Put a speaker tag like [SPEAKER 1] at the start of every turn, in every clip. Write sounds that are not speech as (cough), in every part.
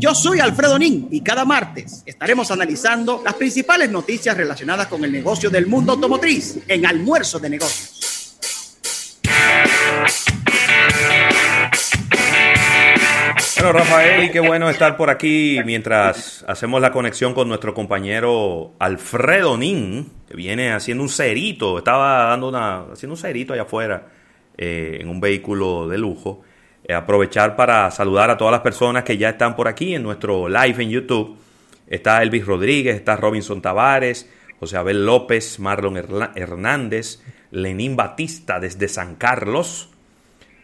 [SPEAKER 1] Yo soy Alfredo Nin y cada martes estaremos analizando las principales noticias relacionadas con el negocio del mundo automotriz en Almuerzo de Negocios.
[SPEAKER 2] Bueno, Rafael, y qué bueno estar por aquí mientras hacemos la conexión con nuestro compañero Alfredo Nin, que viene haciendo un cerito, estaba dando una, haciendo un cerito allá afuera eh, en un vehículo de lujo. Eh, aprovechar para saludar a todas las personas que ya están por aquí en nuestro live en YouTube. Está Elvis Rodríguez, está Robinson Tavares, José Abel López, Marlon Hernández, Lenín Batista desde San Carlos,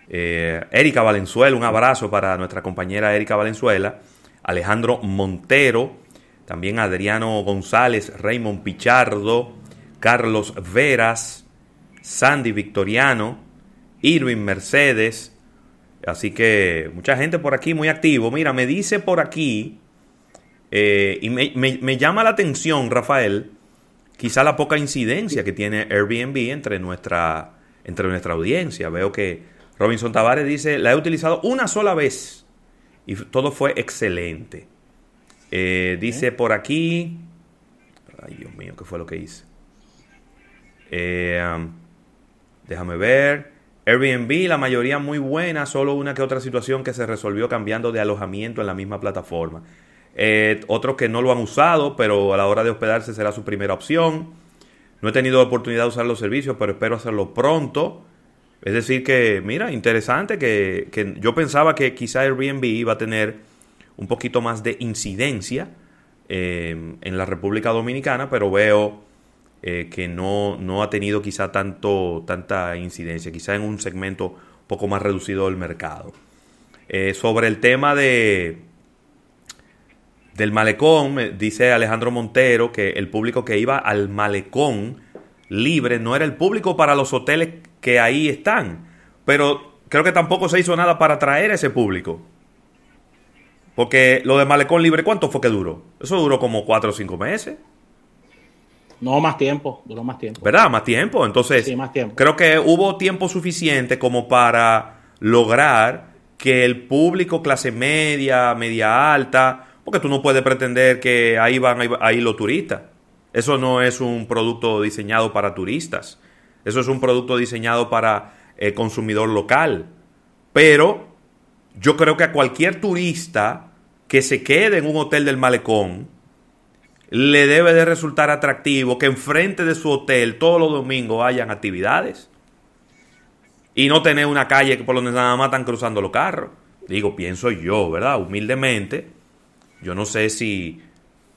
[SPEAKER 2] eh, Erika Valenzuela, un abrazo para nuestra compañera Erika Valenzuela, Alejandro Montero, también Adriano González, Raymond Pichardo, Carlos Veras, Sandy Victoriano, Irving Mercedes, Así que mucha gente por aquí muy activo. Mira, me dice por aquí, eh, y me, llama la atención, Rafael, quizá la poca incidencia que tiene Airbnb entre nuestra, entre nuestra audiencia. Veo que Robinson Tavares dice, la he utilizado una sola vez y todo fue excelente. Eh, dice por aquí, ay Dios mío, ¿qué fue lo que hice? Eh, um, déjame ver. Airbnb, la mayoría muy buena, solo una que otra situación que se resolvió cambiando de alojamiento en la misma plataforma. Eh, otros que no lo han usado, pero a la hora de hospedarse será su primera opción. No he tenido oportunidad de usar los servicios, pero espero hacerlo pronto. Es decir, que, mira, interesante que, yo pensaba que quizá Airbnb iba a tener un poquito más de incidencia eh, en la República Dominicana, pero veo eh, que no, no, ha tenido quizá tanto, tanta incidencia, quizá en un segmento poco más reducido del mercado. Eh, sobre el tema de del malecón, dice Alejandro Montero que el público que iba al malecón libre no era el público para los hoteles que ahí están, pero creo que tampoco se hizo nada para atraer ese público. Porque lo de malecón libre, ¿cuánto fue que duró? Eso duró como cuatro o cinco meses.
[SPEAKER 3] No, más tiempo, duró más tiempo.
[SPEAKER 2] ¿Verdad? Más tiempo. Entonces,
[SPEAKER 3] más tiempo.
[SPEAKER 2] creo que hubo tiempo suficiente como para lograr que el público clase media, media alta, porque tú no puedes pretender que ahí van a ir los turistas. Eso no es un producto diseñado para turistas. Eso es un producto diseñado para el consumidor local. Pero yo creo que a cualquier turista que se quede en un hotel del malecón, le debe de resultar atractivo que enfrente de su hotel todos los domingos hayan actividades y no tener una calle por donde nada más están cruzando los carros. Digo, pienso yo, ¿verdad? Humildemente, yo no sé si,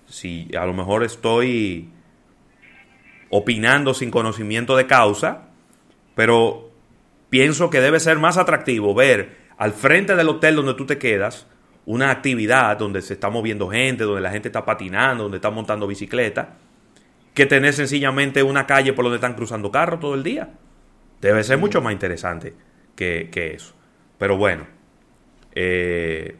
[SPEAKER 2] si a lo mejor estoy opinando sin conocimiento de causa, pero pienso que debe ser más atractivo ver al frente del hotel donde tú te quedas una actividad donde se está moviendo gente, donde la gente está patinando, donde está montando bicicleta, que tener sencillamente una calle por donde están cruzando carros todo el día. Debe ser mucho más interesante que, eso. Pero bueno, eh,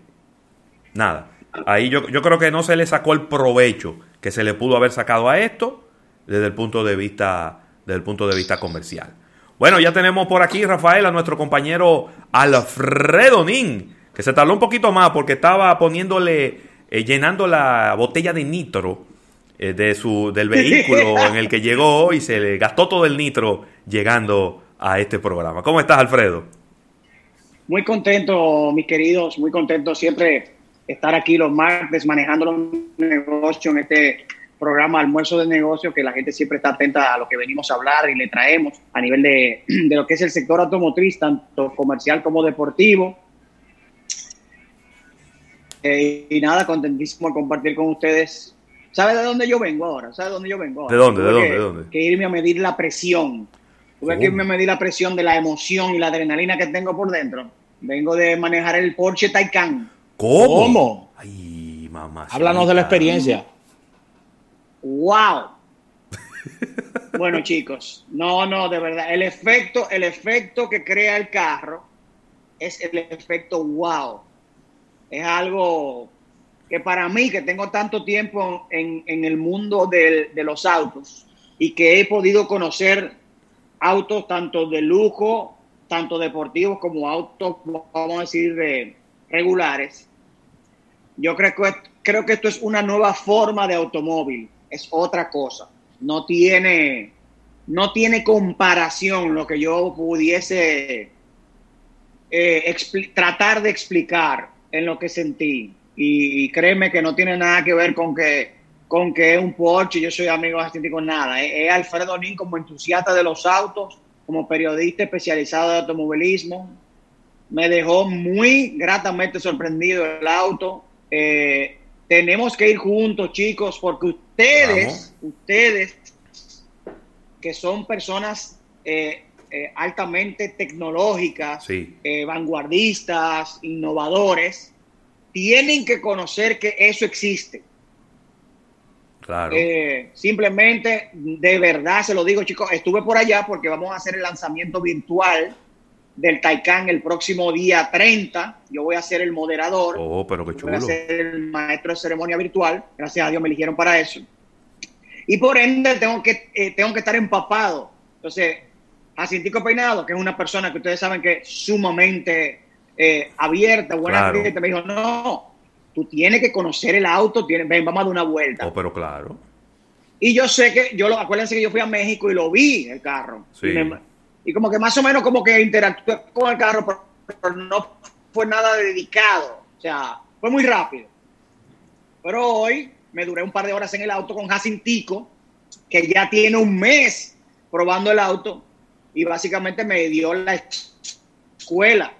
[SPEAKER 2] nada. Ahí yo, yo creo que no se le sacó el provecho que se le pudo haber sacado a esto desde el punto de vista, desde el punto de vista comercial. Bueno, ya tenemos por aquí, Rafael, a nuestro compañero Alfredo Nin que se tardó un poquito más porque estaba poniéndole, eh, llenando la botella de nitro eh, de su, del (laughs) vehículo en el que llegó y se le gastó todo el nitro llegando a este programa. ¿Cómo estás, Alfredo?
[SPEAKER 3] Muy contento, mis queridos, muy contento siempre estar aquí los martes manejando los negocios en este programa Almuerzo de Negocios, que la gente siempre está atenta a lo que venimos a hablar y le traemos a nivel de, (clears throat) de lo que es el sector automotriz, tanto comercial como deportivo eh, y nada, contentísimo de compartir con ustedes. ¿Sabe de dónde yo vengo ahora? ¿Sabe de dónde yo vengo ahora?
[SPEAKER 2] ¿De dónde? ¿De dónde? ¿De dónde?
[SPEAKER 3] Que irme a medir la presión. Tuve que irme a medir la presión de la emoción y la adrenalina que tengo por dentro. Vengo de manejar el Porsche Taycan.
[SPEAKER 2] ¿Cómo?
[SPEAKER 3] ¿Cómo?
[SPEAKER 2] Ay, mamá.
[SPEAKER 3] Háblanos de la experiencia. ¡Wow! (laughs) bueno, chicos, no, no, de verdad. El efecto, el efecto que crea el carro es el efecto wow es algo que para mí, que tengo tanto tiempo en, el mundo de, los autos y que he podido conocer autos tanto de lujo, tanto deportivos como autos, vamos a decir, regulares, Yo creo que, creo que esto es una nueva forma de automóvil, es otra cosa. No tiene, no tiene comparación lo que yo pudiese eh, tratar de explicar en lo que sentí. Y, créeme que no tiene nada que ver con que, con que es un Porsche, yo soy amigo de con nada. Es, Alfredo Nin como entusiasta de los autos, como periodista especializado de automovilismo. Me dejó muy gratamente sorprendido el auto. Eh, tenemos que ir juntos, chicos, porque ustedes, ustedes, que son personas eh, eh, altamente tecnológicas, eh, vanguardistas, innovadores, tienen que conocer que eso existe.
[SPEAKER 2] Claro.
[SPEAKER 3] Eh, simplemente, de verdad, se lo digo, chicos, estuve por allá porque vamos a hacer el lanzamiento virtual del Taycan el próximo día 30. Yo voy a ser el moderador.
[SPEAKER 2] Oh, pero qué chulo.
[SPEAKER 3] Voy a ser el maestro de ceremonia virtual. Gracias a Dios me eligieron para eso. Y por ende tengo que, tengo que estar empapado. Entonces, Jacintico Peinado, que es una persona que ustedes saben que es sumamente eh, abierta, buena gente, me dijo, no, tú tienes que conocer el auto, tienes, ven, vamos a dar una vuelta.
[SPEAKER 2] Oh, pero claro.
[SPEAKER 3] Y yo sé que, yo lo, acuérdense que yo fui a México y lo vi, el carro. Y, como que más o menos como que interactué con el carro, pero, no fue nada dedicado. O sea, fue muy rápido. Pero hoy me duré un par de horas en el auto con Jacintico, que ya tiene un mes probando el auto y básicamente me dio la escuela.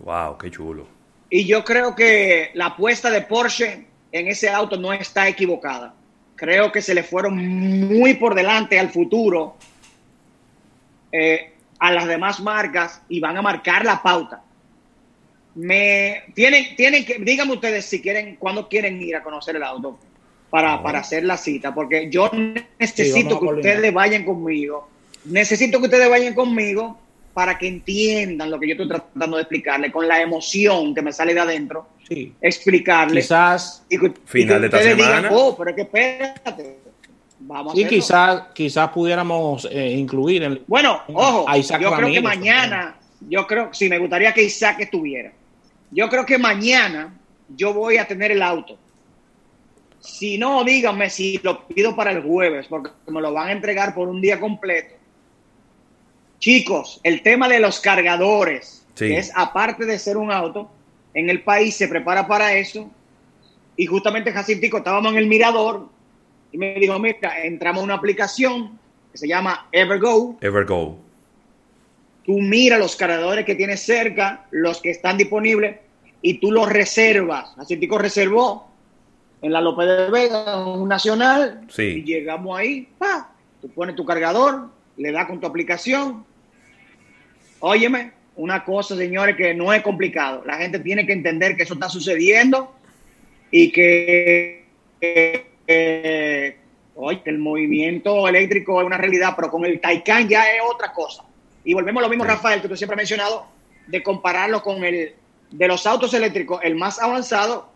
[SPEAKER 2] Wow, qué chulo.
[SPEAKER 3] Y yo creo que la apuesta de Porsche en ese auto no está equivocada. Creo que se le fueron muy por delante al futuro eh, a las demás marcas y van a marcar la pauta. Me tienen, tienen que, díganme ustedes si quieren, cuándo quieren ir a conocer el auto para, para hacer la cita, porque yo necesito que ustedes vayan conmigo necesito que ustedes vayan conmigo para que entiendan lo que yo estoy tratando de explicarle, con la emoción que me sale de adentro,
[SPEAKER 4] sí.
[SPEAKER 3] explicarles.
[SPEAKER 4] Quizás
[SPEAKER 2] y final de esta semana.
[SPEAKER 3] oh, pero es que espérate. Vamos
[SPEAKER 4] sí, quizás, quizás pudiéramos eh, incluir en,
[SPEAKER 3] Bueno, ojo, yo creo que mañana, yo creo, sí, me gustaría que Isaac estuviera. Yo creo que mañana yo voy a tener el auto. Si no, díganme si lo pido para el jueves, porque me lo van a entregar por un día completo Chicos, el tema de los cargadores, que es aparte de ser un auto, en el país se prepara para eso. Y justamente Jacintico estábamos en el mirador y me dijo, mira, entramos a una aplicación que se llama Evergo.
[SPEAKER 2] Evergo.
[SPEAKER 3] Tú mira los cargadores que tienes cerca, los que están disponibles, y tú los reservas. Jacintico reservó en la López de Vega, un nacional,
[SPEAKER 2] sí.
[SPEAKER 3] y llegamos ahí, pa, tú pones tu cargador, le das con tu aplicación, Óyeme, una cosa, señores, que no es complicado. La gente tiene que entender que eso está sucediendo y que, hoy el movimiento eléctrico es una realidad, pero con el Taycan ya es otra cosa. Y volvemos a lo mismo, Rafael, que tú siempre has mencionado, de compararlo con el de los autos eléctricos, el más avanzado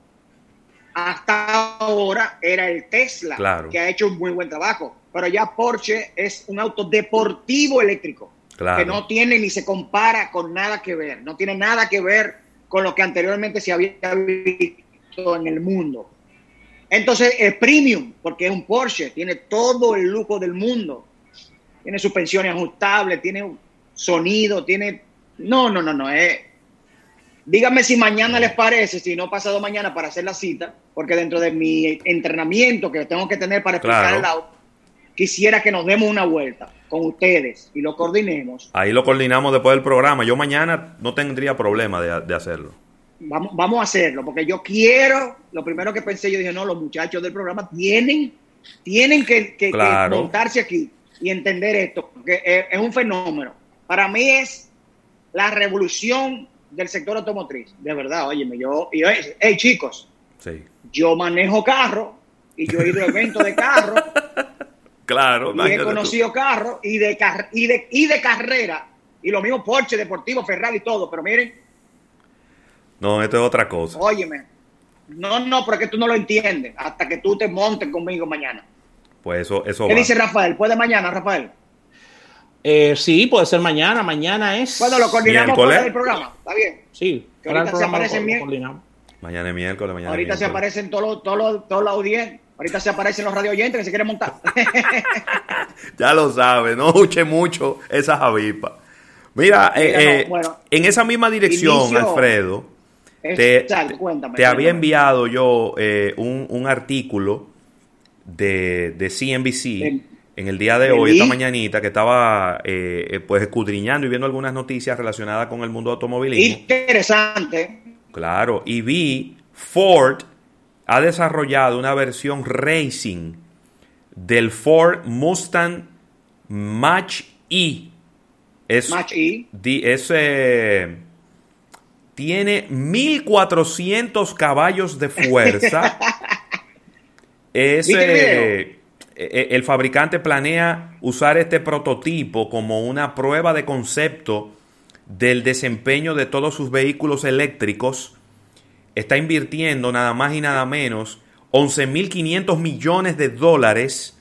[SPEAKER 3] hasta ahora era el Tesla, que ha hecho un muy buen trabajo. Pero ya Porsche es un auto deportivo eléctrico que no tiene ni se compara con nada que ver, no tiene nada que ver con lo que anteriormente se había visto en el mundo. Entonces es premium, porque es un Porsche, tiene todo el lujo del mundo, tiene suspensiones ajustables, tiene sonido, tiene... No, no, no, no, es... Díganme si mañana les parece, si no pasado mañana para hacer la cita, porque dentro de mi entrenamiento que tengo que tener para explicar el auto, quisiera que nos demos una vuelta con ustedes y lo coordinemos.
[SPEAKER 2] Ahí lo coordinamos después del programa. Yo mañana no tendría problema de, hacerlo.
[SPEAKER 3] Vamos, vamos a hacerlo, porque yo quiero, lo primero que pensé, yo dije, no, los muchachos del programa tienen, tienen que, que, montarse aquí y entender esto, porque es, un fenómeno. Para mí es la revolución del sector automotriz, de verdad, óyeme, yo, y, hey chicos,
[SPEAKER 2] sí.
[SPEAKER 3] yo manejo carro y yo he ido a eventos de carro (laughs)
[SPEAKER 2] Claro.
[SPEAKER 3] Y he conocido carros y de, y, de, y de carrera. Y lo mismo Porsche, Deportivo, Ferrari y todo. Pero miren.
[SPEAKER 2] No, esto es otra cosa.
[SPEAKER 3] Óyeme. No, no, porque tú no lo entiendes. Hasta que tú te montes conmigo mañana.
[SPEAKER 2] Pues eso, eso
[SPEAKER 3] ¿Qué dice Rafael? ¿Puede mañana, Rafael?
[SPEAKER 4] Eh, sí, puede ser mañana. Mañana es.
[SPEAKER 3] Bueno, lo coordinamos para el programa. ¿Está bien?
[SPEAKER 4] Sí,
[SPEAKER 3] que ahorita se aparece bien.
[SPEAKER 2] Mañana es miércoles, mañana
[SPEAKER 3] Ahorita
[SPEAKER 2] es
[SPEAKER 3] se
[SPEAKER 2] miércoles.
[SPEAKER 3] aparecen todos los, todos los, todos los audiencias. Ahorita se aparecen los radio oyentes que se quieren montar. (laughs)
[SPEAKER 2] Ya lo sabe, no escuche mucho esa javipa. Mira, eh,
[SPEAKER 3] no,
[SPEAKER 2] eh,
[SPEAKER 3] bueno.
[SPEAKER 2] en esa misma dirección,
[SPEAKER 3] Inicio-
[SPEAKER 2] Alfredo, te,
[SPEAKER 3] Exacto, cuéntame,
[SPEAKER 2] te había enviado yo eh, un, un artículo de, de CNBC en el día de hoy, esta mañanita, que estaba pues escudriñando y viendo algunas noticias relacionadas con el mundo automovilismo.
[SPEAKER 3] Interesante.
[SPEAKER 2] Claro, y vi Ford ha desarrollado una versión racing del Ford Mustang Mach E. Es,
[SPEAKER 3] Match E.
[SPEAKER 2] di- es, eh, tiene 1400 caballos de fuerza. (laughs) Es, eh, eh, el fabricante planea usar este prototipo como una prueba de concepto del desempeño de todos sus vehículos eléctricos. Está invirtiendo nada más y nada menos 11.500 millones de dólares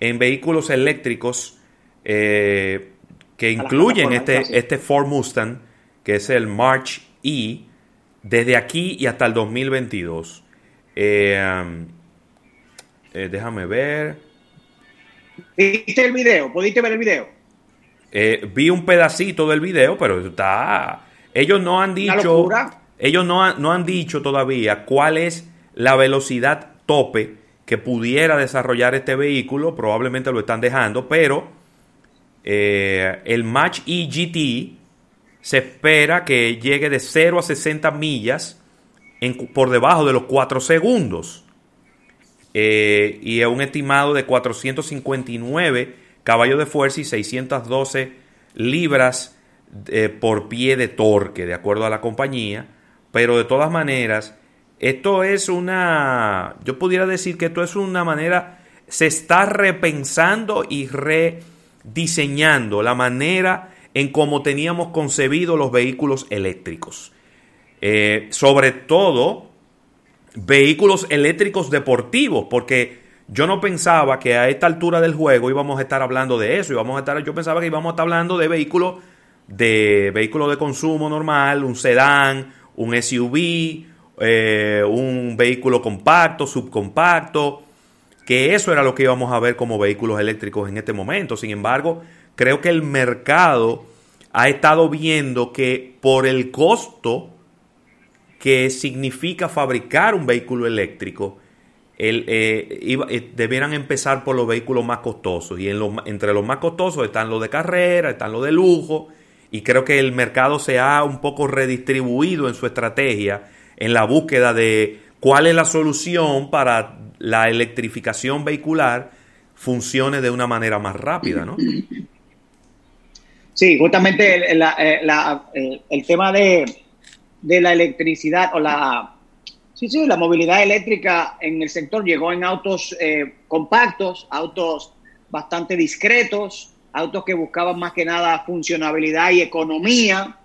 [SPEAKER 2] en vehículos eléctricos eh, que incluyen este, este Ford Mustang, que es el March E, desde aquí y hasta el 2022. Eh, eh, déjame ver.
[SPEAKER 3] ¿Viste el video? ¿Pudiste ver el video?
[SPEAKER 2] Vi un pedacito del video, pero está. Ellos no han dicho. Ellos no han, no han dicho todavía cuál es la velocidad tope que pudiera desarrollar este vehículo. Probablemente lo están dejando, pero eh, el Match E GT se espera que llegue de 0 a 60 millas en por debajo de los 4 segundos. Eh, y es un estimado de 459 caballos de fuerza y 612 libras eh, por pie de torque, de acuerdo a la compañía. Pero de todas maneras, esto es una, yo pudiera decir que esto es una manera, se está repensando y rediseñando la manera en cómo teníamos concebido los vehículos eléctricos. Eh, sobre todo vehículos eléctricos deportivos, porque yo no pensaba que a esta altura del juego íbamos a estar hablando de eso, íbamos a estar, yo pensaba que íbamos a estar hablando de vehículos de vehículos de consumo normal, un sedán, un SUV, eh, un vehículo compacto, subcompacto, que eso era lo que íbamos a ver como vehículos eléctricos en este momento. Sin embargo, creo que el mercado ha estado viendo que por el costo que significa fabricar un vehículo eléctrico, el, eh, eh, debieran empezar por los vehículos más costosos. Y entre los más costosos están los de carrera, están los de lujo. Y creo que el mercado se ha un poco redistribuido en su estrategia en la búsqueda de cuál es la solución para la electrificación vehicular funcione de una manera más rápida, ¿no?
[SPEAKER 3] Sí, justamente el, eh, tema de, de la electricidad o la, sí, sí, la movilidad eléctrica en el sector llegó en autos eh, compactos, autos bastante discretos, autos que buscaban más que nada funcionabilidad y economía.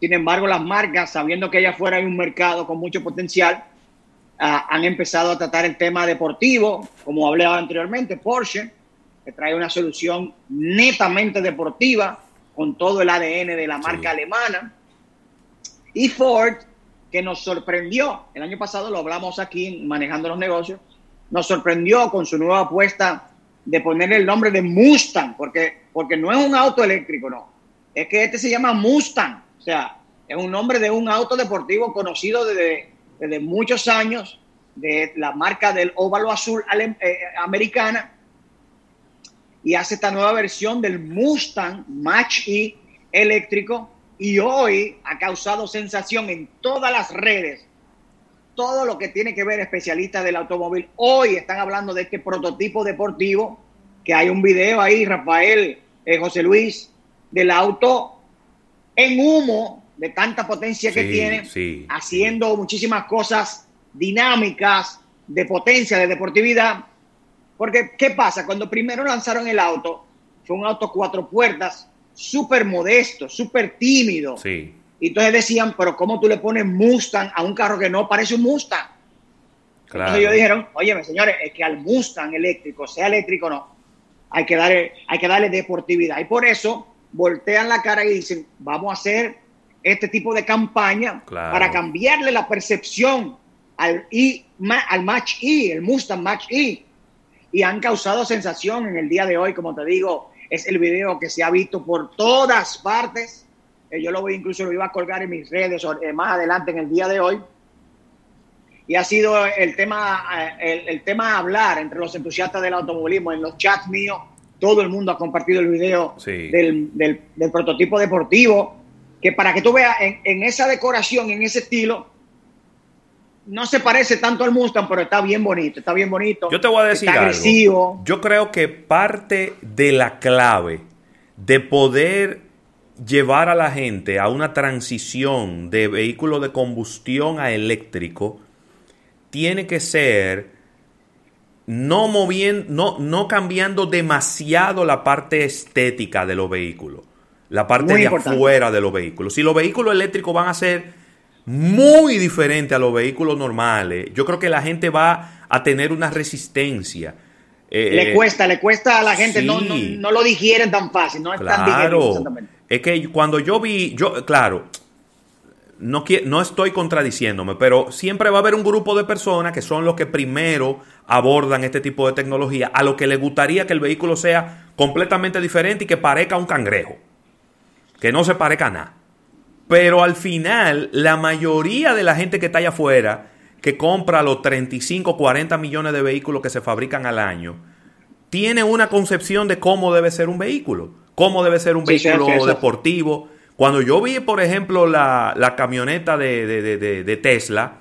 [SPEAKER 3] Sin embargo, las marcas, sabiendo que allá afuera hay un mercado con mucho potencial, ah, han empezado a tratar el tema deportivo, como hablé anteriormente, Porsche, que trae una solución netamente deportiva con todo el ADN de la marca alemana. Y Ford, que nos sorprendió, el año pasado lo hablamos aquí manejando los negocios, nos sorprendió con su nueva apuesta de poner el nombre de Mustang, porque, porque no es un auto eléctrico, no. Es que este se llama Mustang, o sea, es un nombre de un auto deportivo conocido desde, desde muchos años, de la marca del óvalo azul ale- eh, americana, y hace esta nueva versión del Mustang Match E eléctrico y hoy ha causado sensación en todas las redes. Todo lo que tiene que ver especialistas del automóvil hoy están hablando de este prototipo deportivo que hay un video ahí, Rafael, eh, José Luis, del auto en humo de tanta potencia que tiene,
[SPEAKER 2] sí,
[SPEAKER 3] haciendo muchísimas cosas dinámicas, de potencia, de deportividad. Porque, ¿qué pasa? Cuando primero lanzaron el auto, fue un auto cuatro puertas, súper modesto, súper tímido.
[SPEAKER 2] Sí.
[SPEAKER 3] Y entonces decían, pero ¿cómo tú le pones Mustang a un carro que no parece un Mustang?
[SPEAKER 2] Claro.
[SPEAKER 3] Entonces ellos dijeron, oye, señores, es que al Mustang eléctrico, sea eléctrico o no, hay que, darle, hay que darle deportividad. Y por eso voltean la cara y dicen, vamos a hacer este tipo de campaña
[SPEAKER 2] Claro.
[SPEAKER 3] para cambiarle la percepción al, I, ma- al Match E, el Mustang Match E. Y han causado sensación en el día de hoy, como te digo, es el video que se ha visto por todas partes. Eh, Yo lo voy, incluso lo iba a colgar en mis redes eh, más adelante en el día de hoy. Y ha sido el tema, eh, el, el tema a hablar entre los entusiastas del automovilismo. En los chats míos, todo el mundo ha compartido el video
[SPEAKER 2] Sí.
[SPEAKER 3] del, del- del prototipo deportivo. Que para que tú veas, en, en esa decoración, en ese estilo, no se parece tanto al Mustang, pero está bien bonito, está bien bonito.
[SPEAKER 2] Yo te voy a decir
[SPEAKER 3] está
[SPEAKER 2] algo.
[SPEAKER 3] agresivo.
[SPEAKER 2] Yo creo que parte de la clave de poder llevar a la gente a una transición de vehículo de combustión a eléctrico tiene que ser no moviendo, no, no cambiando demasiado la parte estética de los vehículos, la parte
[SPEAKER 3] Muy
[SPEAKER 2] de
[SPEAKER 3] importante.
[SPEAKER 2] afuera de los vehículos. Si los vehículos eléctricos van a ser muy diferentes a los vehículos normales, yo creo que la gente va a tener una resistencia. Eh,
[SPEAKER 3] le cuesta, le cuesta a la gente, no, no, lo digieren tan fácil, no es tan.
[SPEAKER 2] Claro.
[SPEAKER 3] exactamente.
[SPEAKER 2] Es que cuando yo vi, yo, claro, no, no estoy contradiciéndome, pero siempre va a haber un grupo de personas que son los que primero abordan este tipo de tecnología, a lo que les gustaría que el vehículo sea completamente diferente y que parezca un cangrejo, que no se parezca a nada. Pero al final, la mayoría de la gente que está allá afuera, que compra los 35, 40 millones de vehículos que se fabrican al año, tiene una concepción de cómo debe ser un vehículo, cómo debe ser un
[SPEAKER 3] Sí,
[SPEAKER 2] vehículo deportivo. Cuando yo vi, por ejemplo, la, la camioneta de, de- de- Tesla,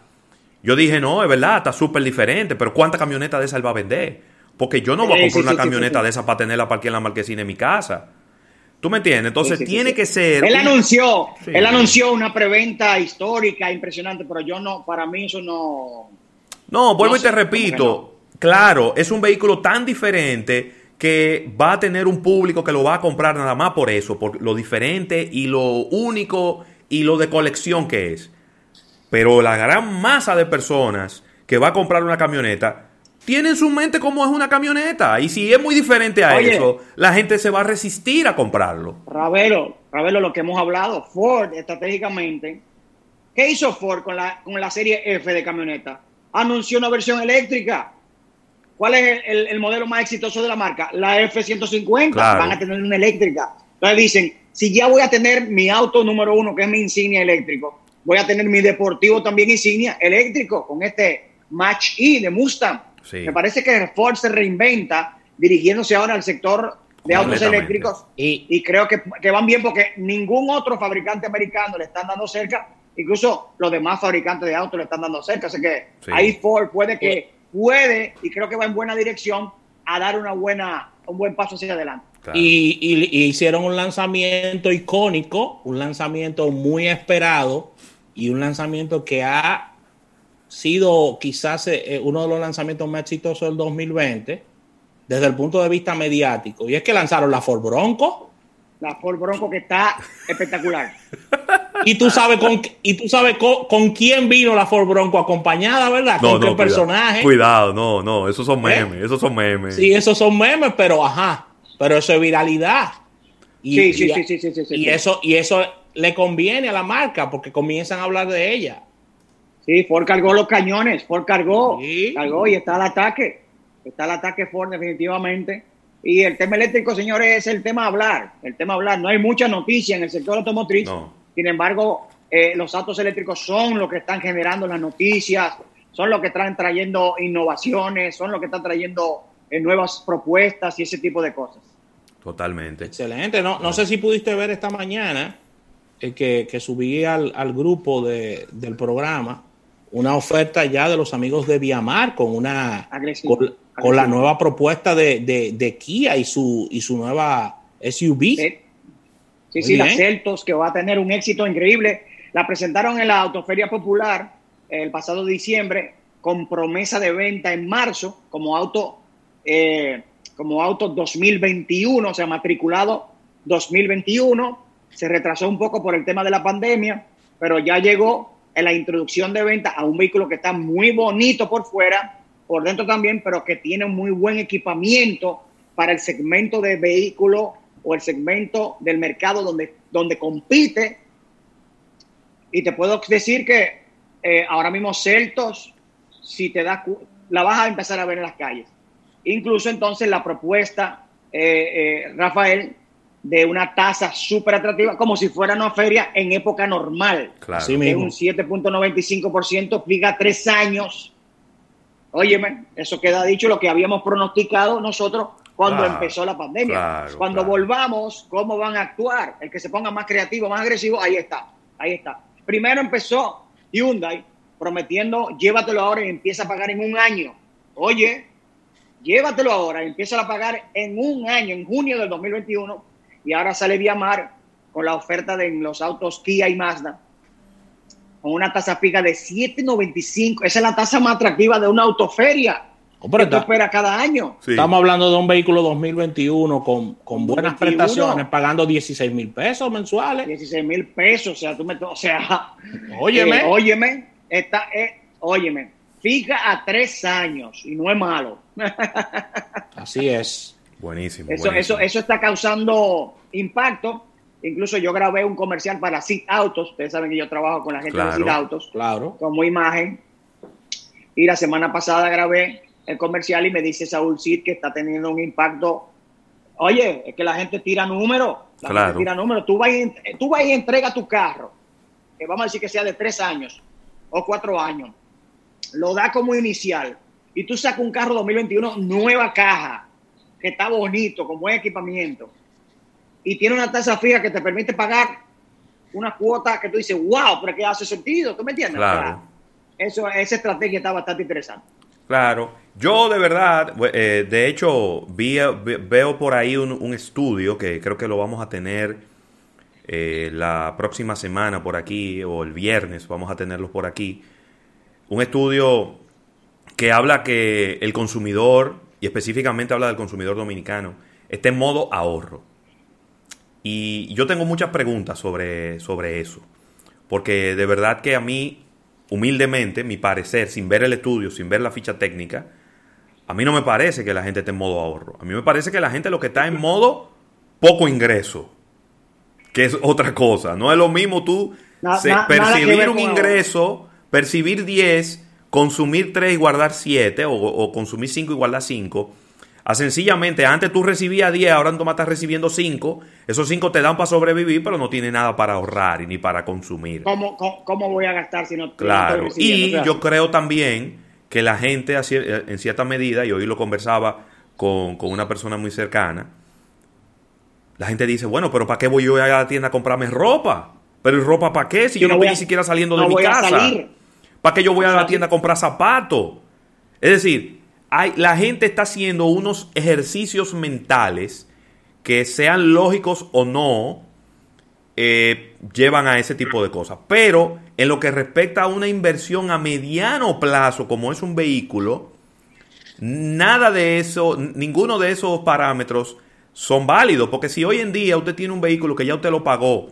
[SPEAKER 2] yo dije, no, es verdad, está súper diferente, pero ¿cuántas camionetas de esa él va a vender? Porque yo no voy a comprar
[SPEAKER 3] sí,
[SPEAKER 2] una
[SPEAKER 3] sí,
[SPEAKER 2] camioneta de esa para tenerla para aquí en la marquesina de mi casa. ¿Tú me entiendes? Entonces tiene que ser...
[SPEAKER 3] Él
[SPEAKER 2] un-
[SPEAKER 3] anunció, él anunció una preventa histórica impresionante, pero yo no, para mí eso no.
[SPEAKER 2] No, vuelvo
[SPEAKER 3] No
[SPEAKER 2] y te
[SPEAKER 3] sé,
[SPEAKER 2] repito. Claro, es un vehículo tan diferente que va a tener un público que lo va a comprar nada más por eso, por lo diferente y lo único y lo de colección que es. Pero la gran masa de personas que va a comprar una camioneta tiene en su mente cómo es una camioneta. Y si es muy diferente a
[SPEAKER 3] Oye.
[SPEAKER 2] eso, la gente se va a resistir a comprarlo.
[SPEAKER 3] Ravelo, Ravelo, lo que hemos hablado, Ford estratégicamente, ¿qué hizo Ford con la, con la serie F de camioneta? Anunció una versión eléctrica. ¿Cuál es el, el- el modelo más exitoso de la marca? La F-150.
[SPEAKER 2] Claro.
[SPEAKER 3] Van a tener una eléctrica. Entonces dicen, si ya voy a tener mi auto número uno, que es mi insignia eléctrico, voy a tener mi deportivo también insignia eléctrico con este Match E de Mustang.
[SPEAKER 2] Sí.
[SPEAKER 3] Me parece que Ford se reinventa dirigiéndose ahora al sector de autos eléctricos
[SPEAKER 4] Y,
[SPEAKER 3] y creo que, que van bien porque ningún otro fabricante americano le están dando cerca, incluso los demás fabricantes de autos le están dando cerca, así que
[SPEAKER 2] Sí.
[SPEAKER 3] ahí Ford puede que puede y creo que va en buena dirección a dar una buena un buen paso hacia adelante.
[SPEAKER 2] Claro.
[SPEAKER 4] y- y- y hicieron un lanzamiento icónico, un lanzamiento muy esperado y un lanzamiento que ha sido quizás eh, uno de los lanzamientos más exitosos del 2020 desde el punto de vista mediático. Y es que lanzaron la Ford Bronco.
[SPEAKER 3] La Ford Bronco que está espectacular. (laughs)
[SPEAKER 4] Y tú sabes con, y tú sabes con, con quién vino la Ford Bronco acompañada, ¿verdad?
[SPEAKER 2] no,
[SPEAKER 4] con qué
[SPEAKER 2] no, cuidado.
[SPEAKER 4] personaje.
[SPEAKER 2] Cuidado, no, no, esos son
[SPEAKER 4] ¿Eh?
[SPEAKER 2] memes, esos son memes.
[SPEAKER 4] Sí, esos son memes, pero ajá, pero eso es viralidad. Y,
[SPEAKER 3] Sí, sí,
[SPEAKER 4] y-
[SPEAKER 3] sí, sí, sí, sí, sí,
[SPEAKER 4] y
[SPEAKER 3] sí.
[SPEAKER 4] eso y eso le conviene a la marca porque comienzan a hablar de ella.
[SPEAKER 3] Sí, Ford cargó los cañones, Ford cargó,
[SPEAKER 4] Sí.
[SPEAKER 3] cargó y está el ataque. Está el ataque Ford definitivamente. Y el tema eléctrico, señores, es el tema a hablar. El tema a hablar. No hay mucha noticia en el sector automotriz.
[SPEAKER 2] No.
[SPEAKER 3] Sin embargo, eh, los autos eléctricos son los que están generando las noticias, son los que están trayendo innovaciones, son los que están trayendo eh, nuevas propuestas y ese tipo de cosas.
[SPEAKER 2] Totalmente.
[SPEAKER 4] Excelente. No, no sé si pudiste ver esta mañana eh, que, que subí al, al grupo de- del programa una oferta ya de los amigos de Viamar con una
[SPEAKER 3] Agresivo.
[SPEAKER 4] con, con la nueva propuesta de, de- de Kia y su y su nueva SUV.
[SPEAKER 3] Sí, sí,
[SPEAKER 4] Muy
[SPEAKER 3] sí, la. Celtos, que va a tener un éxito increíble. La presentaron en la Autoferia Popular el pasado diciembre con promesa de venta en marzo como auto, eh, como auto 2021, o sea, matriculado 2021. Se retrasó un poco por el tema de la pandemia, pero ya llegó en la introducción de venta a un vehículo que está muy bonito por fuera, por dentro también, pero que tiene un muy buen equipamiento para el segmento de vehículo o el segmento del mercado donde, donde compite Y te puedo decir que eh, ahora mismo Celtos, si te das, la vas a empezar a ver en las calles. Incluso entonces la propuesta, eh, eh, Rafael, de una tasa súper atractiva, como si fuera una feria en época normal.
[SPEAKER 2] Claro.
[SPEAKER 4] Sí, mismo.
[SPEAKER 3] un 7.95%, explica tres años. Óyeme, eso queda dicho lo que habíamos pronosticado nosotros cuando
[SPEAKER 2] Claro,
[SPEAKER 3] empezó la pandemia.
[SPEAKER 2] claro,
[SPEAKER 3] cuando
[SPEAKER 2] claro.
[SPEAKER 3] volvamos, ¿cómo van a actuar? El que se ponga más creativo, más agresivo, ahí está, ahí está. Primero empezó Hyundai prometiendo, llévatelo ahora y empieza a pagar en un año. Oye, llévatelo ahora y empieza a pagar en un año, en junio del 2021. Y ahora sale Viamar con la oferta de los autos Kia y Mazda con una tasa fija de 7.95. Esa es la tasa más atractiva de una autoferia
[SPEAKER 4] Hombre,
[SPEAKER 3] tú
[SPEAKER 4] está-
[SPEAKER 3] cada año.
[SPEAKER 2] Sí.
[SPEAKER 4] Estamos hablando de un vehículo 2021 con, con buenas
[SPEAKER 3] 2021.
[SPEAKER 4] prestaciones, pagando 16 mil pesos mensuales.
[SPEAKER 3] 16 mil pesos, o sea, tú me, o sea, (laughs)
[SPEAKER 4] Óyeme.
[SPEAKER 3] eh, óyeme, está, eh, óyeme, fija a tres años y no es malo. (laughs)
[SPEAKER 4] Así es.
[SPEAKER 2] Buenísimo.
[SPEAKER 3] Eso,
[SPEAKER 2] buenísimo.
[SPEAKER 3] eso, eso está causando impacto. Incluso yo grabé un comercial para Sit Autos. Ustedes saben que yo trabajo con la gente
[SPEAKER 2] Claro.
[SPEAKER 3] de Sit Autos.
[SPEAKER 4] Claro.
[SPEAKER 3] como imagen. Y la semana pasada grabé el comercial y me dice Saúl Cid que está teniendo un impacto. Oye, es que la gente tira números. La
[SPEAKER 2] Claro.
[SPEAKER 3] gente tira números. Tú vas, y, tú vas y entregas tu carro, que vamos a decir que sea de tres años o cuatro años. Lo da como inicial. Y tú sacas un carro 2021, nueva caja, que está bonito, con buen equipamiento. Y tiene una tasa fija que te permite pagar una cuota que tú dices, wow, pero que hace sentido. ¿Tú me entiendes?
[SPEAKER 2] Claro.
[SPEAKER 3] Eso, esa estrategia está bastante interesante.
[SPEAKER 2] Claro, yo de verdad, eh, de hecho, veo por ahí un, estudio que creo que lo vamos a tener eh, la próxima semana por aquí, o el viernes vamos a tenerlos por aquí. Un estudio que habla que el consumidor, y específicamente habla del consumidor dominicano, está en modo ahorro. Y yo tengo muchas preguntas sobre, sobre eso. Porque de verdad que a mí, humildemente, mi parecer, sin ver el estudio, sin ver la ficha técnica, a mí no me parece que la gente esté en modo ahorro. A mí me parece que la gente lo que está en modo poco ingreso. Que es otra cosa. No es lo mismo tú
[SPEAKER 3] Na-
[SPEAKER 2] se-
[SPEAKER 3] na- nada que
[SPEAKER 2] percibir un ingreso, percibir 10, consumir 3 y guardar 7, o, o consumir 5 y guardar 5. A sencillamente, antes tú recibías 10, ahora tú estás recibiendo 5. Esos 5 te dan para sobrevivir, pero no tiene nada para ahorrar y ni para consumir.
[SPEAKER 3] ¿Cómo, cómo, cómo voy a gastar si no
[SPEAKER 2] Claro,
[SPEAKER 3] estoy
[SPEAKER 2] y yo creo también que la gente cier- en cierta medida, y hoy lo conversaba con, con una persona muy cercana, la gente dice, bueno, pero ¿para qué voy yo a la tienda a comprarme ropa? ¿Pero ¿y ropa para qué? Si yo no
[SPEAKER 3] voy
[SPEAKER 2] voy
[SPEAKER 3] a-
[SPEAKER 2] ni siquiera saliendo de mi casa. ¿Para qué yo voy a la tienda a comprar zapatos? Es decir, hay, la gente está haciendo unos ejercicios mentales que sean lógicos o no, eh, llevan a ese tipo de cosas. Pero en lo que respecta a una inversión a mediano plazo, como es un vehículo, nada de eso, ninguno de esos parámetros son válidos. Porque si hoy en día usted tiene un vehículo que ya usted lo pagó,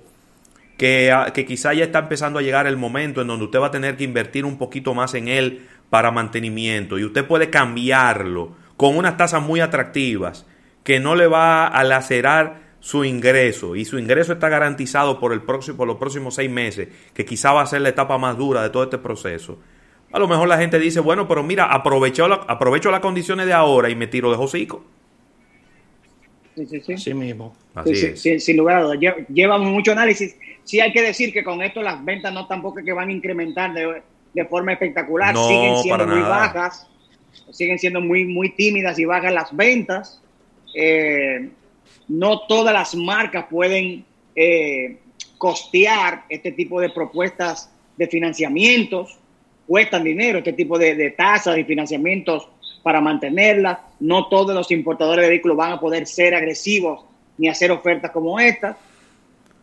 [SPEAKER 2] que, ah, que quizá ya está empezando a llegar el momento en donde usted va a tener que invertir un poquito más en él para mantenimiento y usted puede cambiarlo con unas tasas muy atractivas que no le va a lacerar su ingreso y su ingreso está garantizado por, el próximo, por los próximos seis meses, que quizá va a ser la etapa más dura de todo este proceso. A lo mejor la gente dice, bueno, pero mira, aprovecho, la- aprovecho las condiciones de ahora y me tiro de hocico.
[SPEAKER 3] Sí, sí, sí.
[SPEAKER 4] Así mismo.
[SPEAKER 2] Así
[SPEAKER 3] Sí,
[SPEAKER 2] es.
[SPEAKER 3] sí, sin lugar a dudas. Lle- Llevamos mucho análisis. Sí hay que decir que con esto las ventas no tampoco es que van a incrementar de, de forma espectacular.
[SPEAKER 2] No,
[SPEAKER 3] siguen siendo
[SPEAKER 2] para
[SPEAKER 3] muy
[SPEAKER 2] nada.
[SPEAKER 3] bajas. Siguen siendo muy, muy tímidas y bajas las ventas. Eh, no todas las marcas pueden eh, costear este tipo de propuestas de financiamientos. Cuestan dinero este tipo de, de tasas y financiamientos para mantenerlas. No todos los importadores de vehículos van a poder ser agresivos ni hacer ofertas como estas.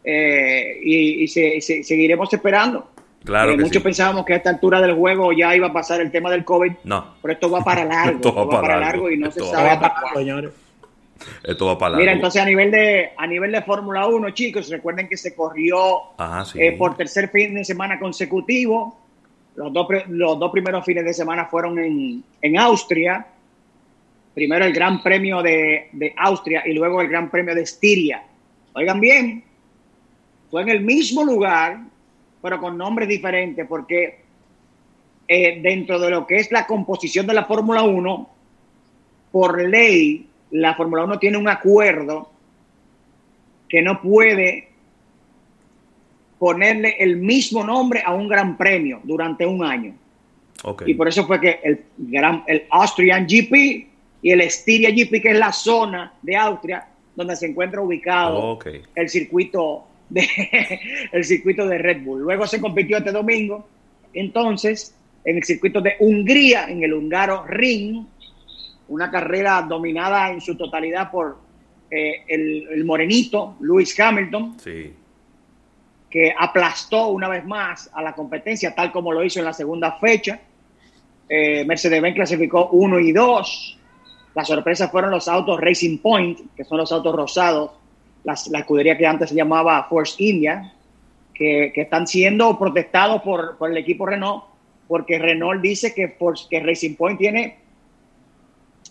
[SPEAKER 3] Eh, y y se- y se- seguiremos esperando.
[SPEAKER 2] Claro
[SPEAKER 3] Eh,
[SPEAKER 2] que
[SPEAKER 3] muchos
[SPEAKER 2] sí.
[SPEAKER 3] pensábamos que a esta altura del juego ya iba a pasar el tema del COVID,
[SPEAKER 2] No,
[SPEAKER 3] pero esto va para (laughs) largo.
[SPEAKER 2] Esto va
[SPEAKER 3] esto va
[SPEAKER 2] para largo.
[SPEAKER 3] largo y no se
[SPEAKER 2] Esto
[SPEAKER 3] sabe hasta cuándo.
[SPEAKER 2] Esto va para.
[SPEAKER 3] Mira, entonces a nivel de a nivel de Fórmula 1, chicos, recuerden que se corrió
[SPEAKER 2] Ajá, sí.
[SPEAKER 3] eh, por tercer fin de semana consecutivo. Los dos, los dos primeros fines de semana fueron en, en Austria. Primero el Gran Premio de, de Austria y luego el Gran Premio de Estiria. Oigan bien, fue en el mismo lugar pero con nombres diferentes, porque eh, dentro de lo que es la composición de la Fórmula 1, por ley, la Fórmula 1 tiene un acuerdo que no puede ponerle el mismo nombre a un gran premio durante un año. Y por eso fue que el, gran, el Austrian GP y el Styria GP, que es la zona de Austria donde se encuentra ubicado el circuito de (laughs) el circuito de Red Bull. Luego se compitió este domingo, entonces, en el circuito de Hungría, en el húngaro Ring, una carrera dominada en su totalidad por eh, el, morenito Lewis Hamilton, que aplastó una vez más a la competencia, tal como lo hizo en la segunda fecha. Eh, Mercedes-Benz clasificó 1 y 2. La sorpresa fueron los autos Racing Point, que son los autos rosados, la escudería que antes se llamaba Force India, que, están siendo protestados por, el equipo Renault, porque Renault dice que, que Racing Point tiene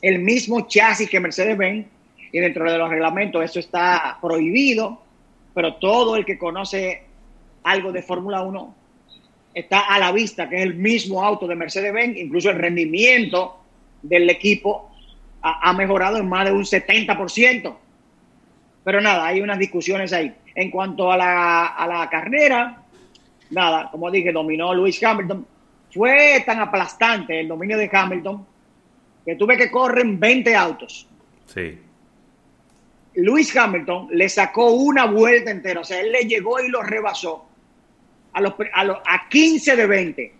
[SPEAKER 3] el mismo chasis que Mercedes-Benz y dentro de los reglamentos eso está prohibido, pero todo el que conoce algo de Fórmula 1 está a la vista que es el mismo auto de Mercedes-Benz, incluso el rendimiento del equipo ha, mejorado en más de un 70%. Pero nada, hay unas discusiones ahí. En cuanto a la, a la carrera, nada, como dije, dominó Lewis Hamilton. Fue tan aplastante el dominio de Hamilton que tuve que correr 20 autos.
[SPEAKER 2] Sí.
[SPEAKER 3] Lewis Hamilton le sacó una vuelta entera, o sea, él le llegó y lo rebasó a, los, a, los, a 15 de 20.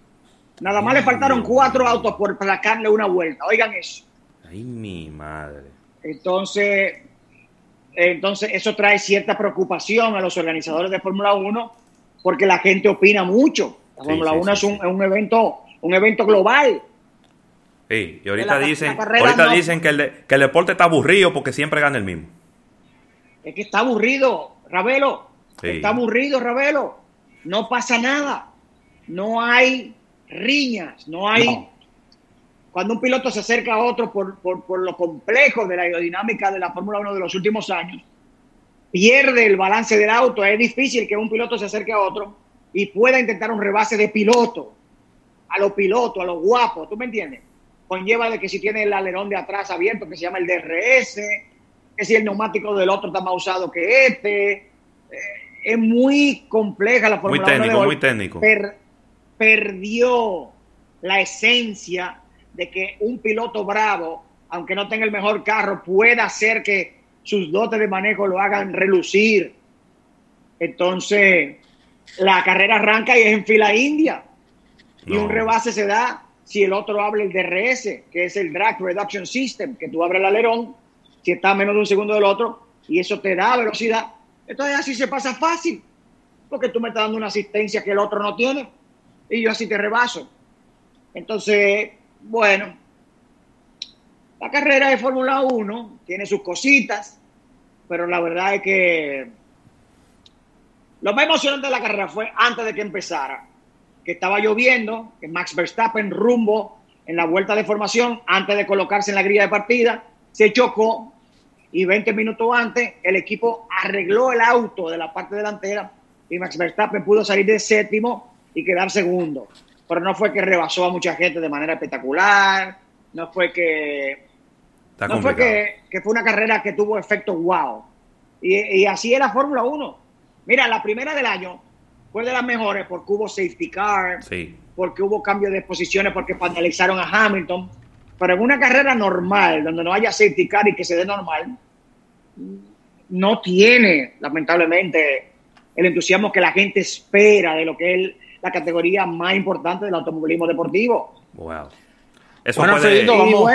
[SPEAKER 3] Nada más le faltaron cuatro autos por sacarle una vuelta. Oigan eso.
[SPEAKER 2] Ay, mi madre.
[SPEAKER 3] Entonces, entonces eso trae cierta preocupación a los organizadores de Fórmula 1 porque la gente opina mucho. La Fórmula 1 es, un, un, evento, un evento global.
[SPEAKER 2] Sí, y ahorita dicen, ahorita dicen que el, que el deporte está aburrido porque siempre gana el mismo.
[SPEAKER 3] Es que está aburrido, Ravelo. Está aburrido, Ravelo. No pasa nada. No hay riñas, no hay... Cuando un piloto se acerca a otro por, por, lo complejo de la aerodinámica de la Fórmula 1 de los últimos años, pierde el balance del auto. Es difícil que un piloto se acerque a otro y pueda intentar un rebase de piloto. A los pilotos, a los guapos, ¿tú me entiendes? Conlleva de que si tiene el alerón de atrás abierto, que se llama el DRS, que si el neumático del otro está más usado que este. Eh, es muy compleja la Fórmula
[SPEAKER 2] Muy técnico, muy técnico.
[SPEAKER 3] perdió la esencia de que un piloto bravo, aunque no tenga el mejor carro, pueda hacer que sus dotes de manejo lo hagan relucir. Entonces, la carrera arranca y es en fila india. Y un rebase se da si el otro habla el DRS, que es el Drag Reduction System, que tú abres el alerón si está a menos de un segundo del otro, y eso te da velocidad. Entonces así se pasa fácil, porque tú me estás dando una asistencia que el otro no tiene, y yo así te rebaso. Entonces, bueno, la carrera de Fórmula 1 tiene sus cositas, pero la verdad es que lo más emocionante de la carrera fue antes de que empezara, que estaba lloviendo, que Max Verstappen rumbo en la vuelta de formación, antes de colocarse en la grilla de partida, se chocó y 20 minutos antes el equipo arregló el auto de la parte delantera y Max Verstappen pudo salir de séptimo y quedar segundo. Pero no fue que rebasó a mucha gente de manera espectacular, no fue que... no fue que, fue una carrera que tuvo efecto wow. Y, así era Fórmula 1. Mira, la primera del año fue de las mejores porque hubo safety car, porque hubo cambio de posiciones, porque penalizaron a Hamilton pero en una carrera normal, donde no haya safety car y que se dé normal, no tiene, lamentablemente, el entusiasmo que la gente espera de lo que es la categoría más importante del automovilismo deportivo.
[SPEAKER 2] Wow.
[SPEAKER 4] Eso bueno, puede, vamos,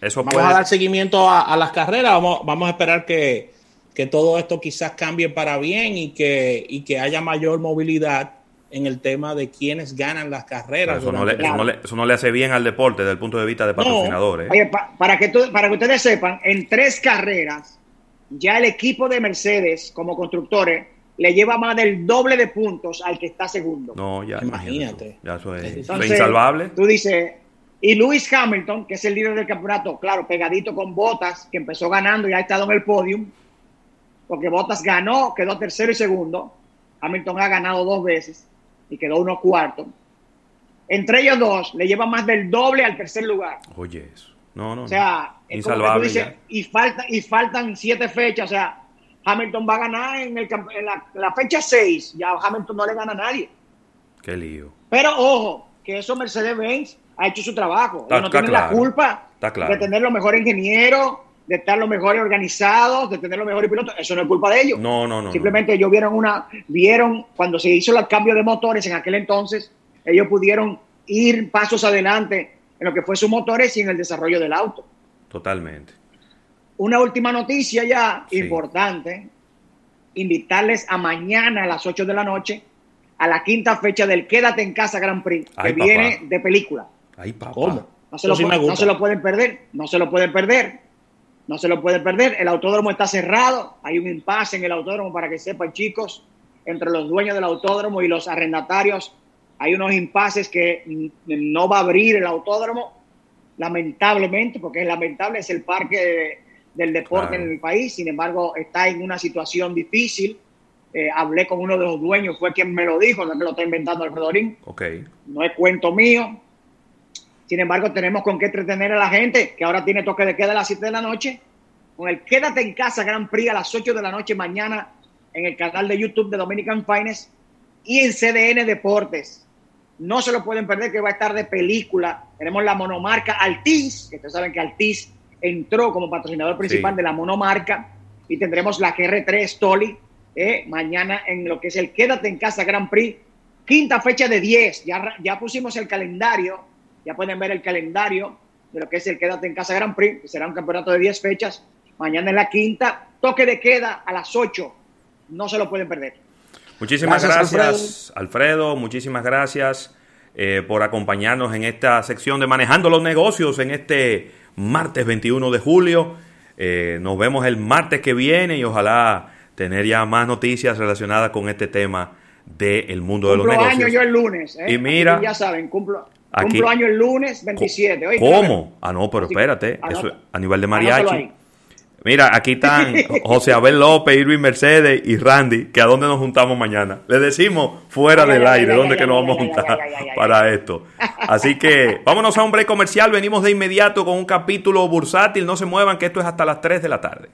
[SPEAKER 4] eso vamos a dar seguimiento a, las carreras. Vamos, vamos a esperar que, que, todo esto quizás cambie para bien y que, y que haya mayor movilidad en el tema de quiénes ganan las carreras.
[SPEAKER 2] Eso no, le, eso, no le, hace bien al deporte desde el punto de vista de patrocinadores.
[SPEAKER 3] Oye, para, que para que ustedes sepan, en tres carreras, ya el equipo de Mercedes como constructores le lleva más del doble de puntos al que está segundo.
[SPEAKER 2] No, ya.
[SPEAKER 4] Imagínate.
[SPEAKER 2] Ya eso es, insalvable.
[SPEAKER 3] Tú dices, y Lewis Hamilton, que es el líder del campeonato, claro, pegadito con Bottas, que empezó ganando y ha estado en el podium, porque Bottas ganó, quedó tercero y segundo. Hamilton ha ganado dos veces y quedó uno cuarto. Entre ellos dos le lleva más del doble al tercer lugar.
[SPEAKER 2] Oye, eso. No, no.
[SPEAKER 3] O sea,
[SPEAKER 2] no.
[SPEAKER 3] es como que tú
[SPEAKER 2] insalvable.
[SPEAKER 3] dices,
[SPEAKER 2] ya.
[SPEAKER 3] y, falta, y faltan siete fechas. O sea, Hamilton va a ganar en, el, en la, la fecha 6. Ya Hamilton no le gana a nadie.
[SPEAKER 2] Qué lío.
[SPEAKER 3] Pero ojo, que eso Mercedes-Benz ha hecho su trabajo.
[SPEAKER 2] Está-
[SPEAKER 3] no
[SPEAKER 2] está
[SPEAKER 3] tienen la
[SPEAKER 2] claro.
[SPEAKER 3] culpa
[SPEAKER 2] Está claro.
[SPEAKER 3] de tener los mejores ingenieros, de estar los mejores organizados, de tener los mejores pilotos. Eso no es culpa de ellos.
[SPEAKER 2] No, no, no.
[SPEAKER 3] Simplemente ellos vieron una, vieron cuando se hizo el cambio de motores en aquel entonces, ellos pudieron ir pasos adelante en lo que fue sus motores y en el desarrollo del auto.
[SPEAKER 2] Totalmente.
[SPEAKER 3] Una última noticia ya
[SPEAKER 2] Sí.
[SPEAKER 3] importante, invitarles a mañana a las 8 de la noche a la quinta fecha del Quédate en Casa Grand Prix, que
[SPEAKER 2] papá.
[SPEAKER 3] viene de película.
[SPEAKER 2] Ay, papá.
[SPEAKER 4] ¿Cómo?
[SPEAKER 3] No lo,
[SPEAKER 4] sí
[SPEAKER 3] se lo pueden perder, no se lo pueden perder, no se lo pueden perder. El autódromo está cerrado, hay un impasse en el autódromo para que sepan chicos, entre los dueños del autódromo y los arrendatarios, hay unos impases que no va a abrir el autódromo, lamentablemente, porque es lamentable, es el parque de- del deporte
[SPEAKER 2] Claro.
[SPEAKER 3] en el país, sin embargo está en una situación difícil. Eh, hablé con uno de los dueños, fue quien me lo dijo, no me lo está inventando Alfredo Orín
[SPEAKER 2] Ok.
[SPEAKER 3] no es cuento mío. Sin embargo, tenemos con qué entretener a la gente, que ahora tiene toque de queda a las 7 de la noche, con el Quédate en Casa Grand Prix a las 8 de la noche mañana en el canal de YouTube de Dominican Finest y en CDN Deportes. No se lo pueden perder, que va a estar de película. Tenemos la monomarca Altiz, que ustedes saben que Altiz entró como patrocinador principal
[SPEAKER 2] Sí.
[SPEAKER 3] de la monomarca, y tendremos la GR3 Stoli eh, mañana en lo que es el Quédate en Casa Grand Prix Quinta fecha de 10. Ya, ya pusimos el calendario. Ya pueden ver el calendario de lo que es el Quédate en Casa Grand Prix, que será un campeonato de 10 fechas. Mañana es la quinta. Toque de queda a las 8. No se lo pueden perder.
[SPEAKER 2] Muchísimas
[SPEAKER 4] Gracias,
[SPEAKER 2] gracias, Alfredo. Muchísimas gracias eh, por acompañarnos en esta sección de Manejando los Negocios en este martes 21 de julio. Eh, nos vemos el martes que viene y ojalá tener ya más noticias relacionadas con este tema del mundo de los negocios.
[SPEAKER 3] año yo el lunes. ¿eh?
[SPEAKER 2] Y mira-
[SPEAKER 3] Aquí ya saben, cumplo,
[SPEAKER 2] Aquí-
[SPEAKER 3] cumplo año el lunes 27. Oye,
[SPEAKER 2] ¿Cómo? Ah, no, pero espérate. Eso es a nivel de mariachi. Mira, aquí están (laughs) José Abel López, Irving Mercedes y Randy, que a dónde nos juntamos mañana. Les decimos fuera del aire, dónde que nos vamos a juntar para esto. Así que vámonos a un break comercial, venimos de inmediato con un capítulo bursátil, no se muevan que esto es hasta las 3 de la tarde.